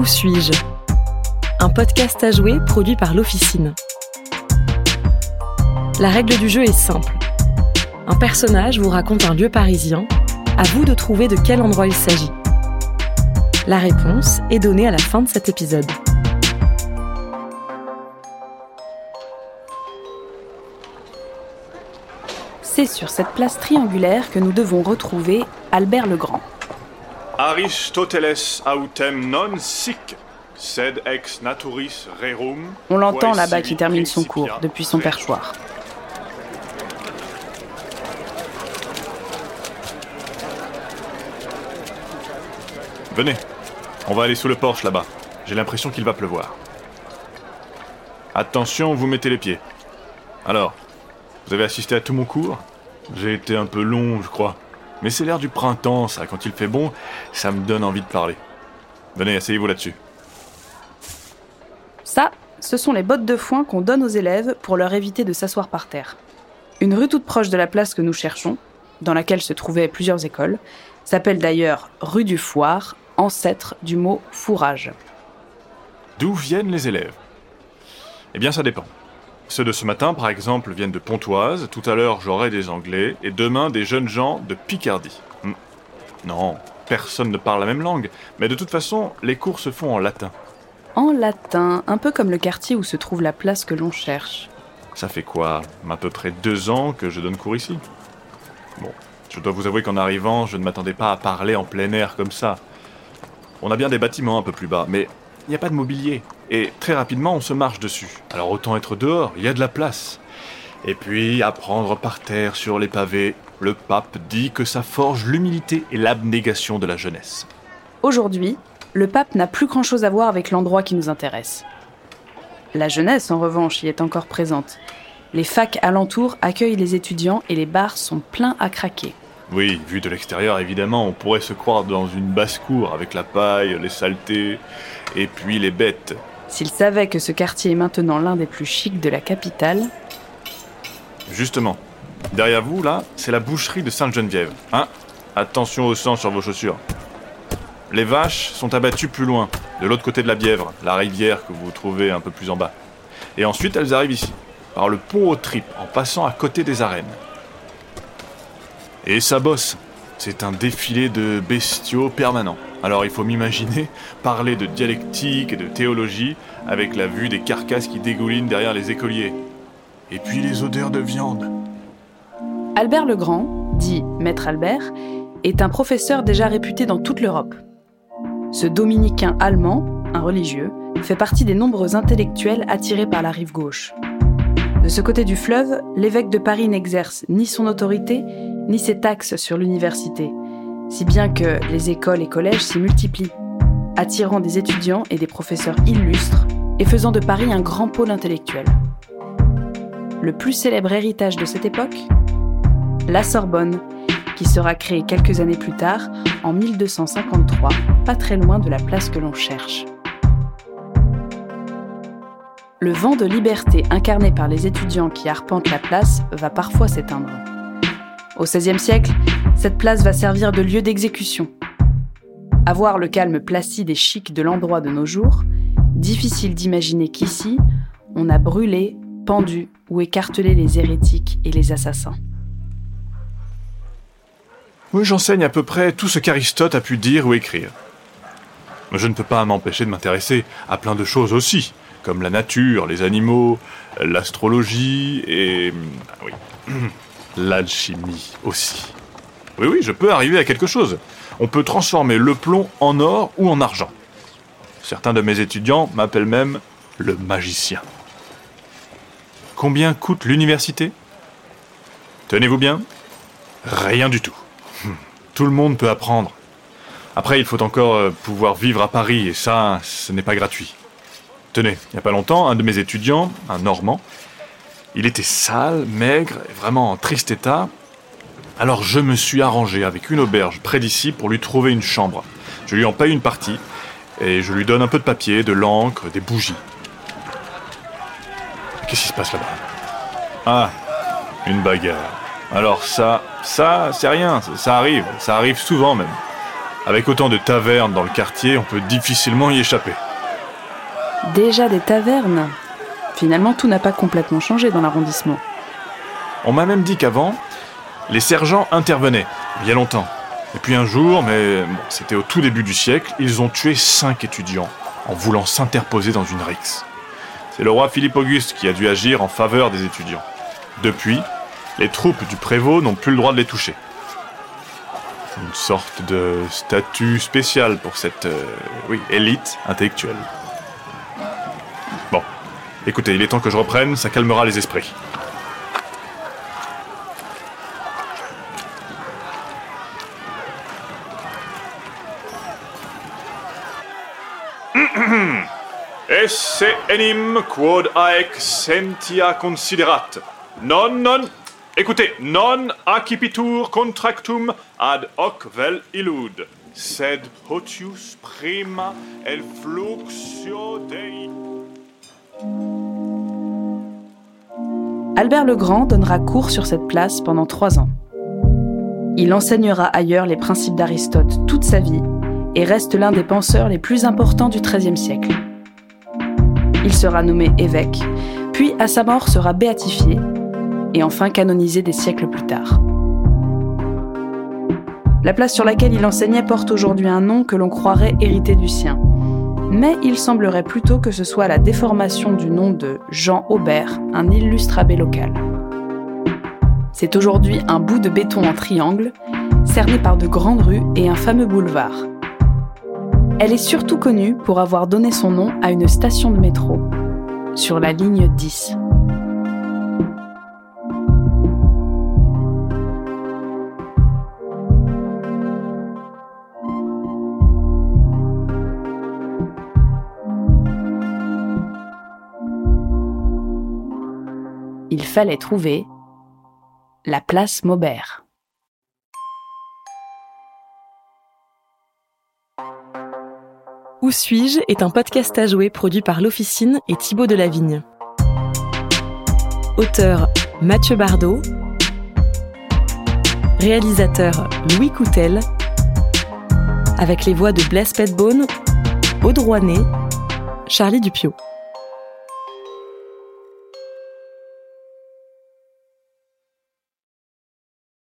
Où suis-je? Un podcast à jouer produit par l'Officine. La règle du jeu est simple. Un personnage vous raconte un lieu parisien, à vous de trouver de quel endroit il s'agit. La réponse est donnée à la fin de cet épisode. C'est sur cette place triangulaire que nous devons retrouver Albert le Grand. Aristoteles autem non sic, sed ex naturis rerum. On l'entend là-bas qui termine son cours depuis son perchoir. Venez, on va aller sous le porche là-bas. J'ai l'impression qu'il va pleuvoir. Attention, vous mettez les pieds. Alors, vous avez assisté à tout mon cours? J'ai été un peu long, je crois. Mais c'est l'air du printemps, ça. Quand il fait bon, ça me donne envie de parler. Venez, asseyez-vous là-dessus. Ça, ce sont les bottes de foin qu'on donne aux élèves pour leur éviter de s'asseoir par terre. Une rue toute proche de la place que nous cherchons, dans laquelle se trouvaient plusieurs écoles, s'appelle d'ailleurs rue du Foire, ancêtre du mot fourrage. D'où viennent les élèves? Eh bien, ça dépend. Ceux de ce matin, par exemple, viennent de Pontoise, tout à l'heure j'aurai des Anglais, et demain des jeunes gens de Picardie. Hmm. Non, personne ne parle la même langue, mais de toute façon, les cours se font en latin. En latin, un peu comme le quartier où se trouve la place que l'on cherche. Ça fait quoi À peu près deux ans que je donne cours ici? Bon, je dois vous avouer qu'en arrivant, je ne m'attendais pas à parler en plein air comme ça. On a bien des bâtiments un peu plus bas, mais il n'y a pas de mobilier. Et très rapidement, on se marche dessus. Alors autant être dehors, il y a de la place. Et puis, apprendre par terre sur les pavés, le pape dit que ça forge l'humilité et l'abnégation de la jeunesse. Aujourd'hui, le pape n'a plus grand-chose à voir avec l'endroit qui nous intéresse. La jeunesse, en revanche, y est encore présente. Les facs alentours accueillent les étudiants et les bars sont pleins à craquer. Oui, vu de l'extérieur, évidemment, on pourrait se croire dans une basse-cour avec la paille, les saletés, et puis les bêtes. S'il savait que ce quartier est maintenant l'un des plus chics de la capitale. Justement, derrière vous, là, c'est la boucherie de Sainte-Geneviève. Hein? Attention au sang sur vos chaussures. Les vaches sont abattues plus loin, de l'autre côté de la Bièvre, la rivière que vous trouvez un peu plus en bas. Et ensuite, elles arrivent ici, par le pont aux tripes, en passant à côté des arènes. Et ça bosse. C'est un défilé de bestiaux permanent. Alors il faut m'imaginer parler de dialectique et de théologie avec la vue des carcasses qui dégoulinent derrière les écoliers. Et puis les odeurs de viande. Albert le Grand, dit Maître Albert, est un professeur déjà réputé dans toute l'Europe. Ce dominicain allemand, un religieux, fait partie des nombreux intellectuels attirés par la rive gauche. De ce côté du fleuve, l'évêque de Paris n'exerce ni son autorité, ni ses taxes sur l'université, si bien que les écoles et collèges s'y multiplient, attirant des étudiants et des professeurs illustres et faisant de Paris un grand pôle intellectuel. Le plus célèbre héritage de cette époque La Sorbonne, qui sera créée quelques années plus tard, en 1253, pas très loin de la place que l'on cherche. Le vent de liberté incarné par les étudiants qui arpentent la place va parfois s'éteindre. Au XVIe siècle, cette place va servir de lieu d'exécution. Avoir le calme placide et chic de l'endroit de nos jours, difficile d'imaginer qu'ici, on a brûlé, pendu ou écartelé les hérétiques et les assassins. Oui, j'enseigne à peu près tout ce qu'Aristote a pu dire ou écrire. Mais je ne peux pas m'empêcher de m'intéresser à plein de choses aussi, comme la nature, les animaux, l'astrologie et... Oui. L'alchimie aussi. Oui, oui, je peux arriver à quelque chose. On peut transformer le plomb en or ou en argent. Certains de mes étudiants m'appellent même le magicien. Combien coûte l'université? Tenez-vous bien Rien du tout. Tout le monde peut apprendre. Après, il faut encore euh, pouvoir vivre à Paris, et ça, ce n'est pas gratuit. Tenez, il n'y a pas longtemps, un de mes étudiants, un Normand, il était sale, maigre, vraiment en triste état. Alors je me suis arrangé avec une auberge près d'ici pour lui trouver une chambre. Je lui en paye une partie et je lui donne un peu de papier, de l'encre, des bougies. Qu'est-ce qui se passe là-bas? Ah, une bagarre. Alors ça, ça, c'est rien, ça arrive, ça arrive souvent même. Avec autant de tavernes dans le quartier, on peut difficilement y échapper. Déjà des tavernes? Finalement, tout n'a pas complètement changé dans l'arrondissement. On m'a même dit qu'avant, les sergents intervenaient, il y a longtemps. Et puis un jour, mais c'était au tout début du siècle, ils ont tué cinq étudiants en voulant s'interposer dans une rixe. C'est le roi Philippe Auguste qui a dû agir en faveur des étudiants. Depuis, les troupes du prévôt n'ont plus le droit de les toucher. Une sorte de statut spécial pour cette euh, élite intellectuelle. Écoutez, il est temps que je reprenne, ça calmera les esprits. Esse enim quod aec sentia considerat. Non, non. Écoutez, non accipitur contractum ad hoc vel illud, sed potius prima el fluxio dei. Albert le Grand donnera cours sur cette place pendant trois ans. Il enseignera ailleurs les principes d'Aristote toute sa vie et reste l'un des penseurs les plus importants du XIIIe siècle. Il sera nommé évêque, puis à sa mort sera béatifié et enfin canonisé des siècles plus tard. La place sur laquelle il enseignait porte aujourd'hui un nom que l'on croirait hérité du sien. Mais il semblerait plutôt que ce soit la déformation du nom de Jean Aubert, un illustre abbé local. C'est aujourd'hui un bout de béton en triangle, cerné par de grandes rues et un fameux boulevard. Elle est surtout connue pour avoir donné son nom à une station de métro, sur la ligne 10. Il fallait trouver la place Maubert. Où suis-je est un podcast à jouer produit par l'Officine et Thibaut Delavigne. Auteur Mathieu Bardot. Réalisateur Louis Coutel. Avec les voix de Blaise Petbone, Rouanet, Charlie Dupio.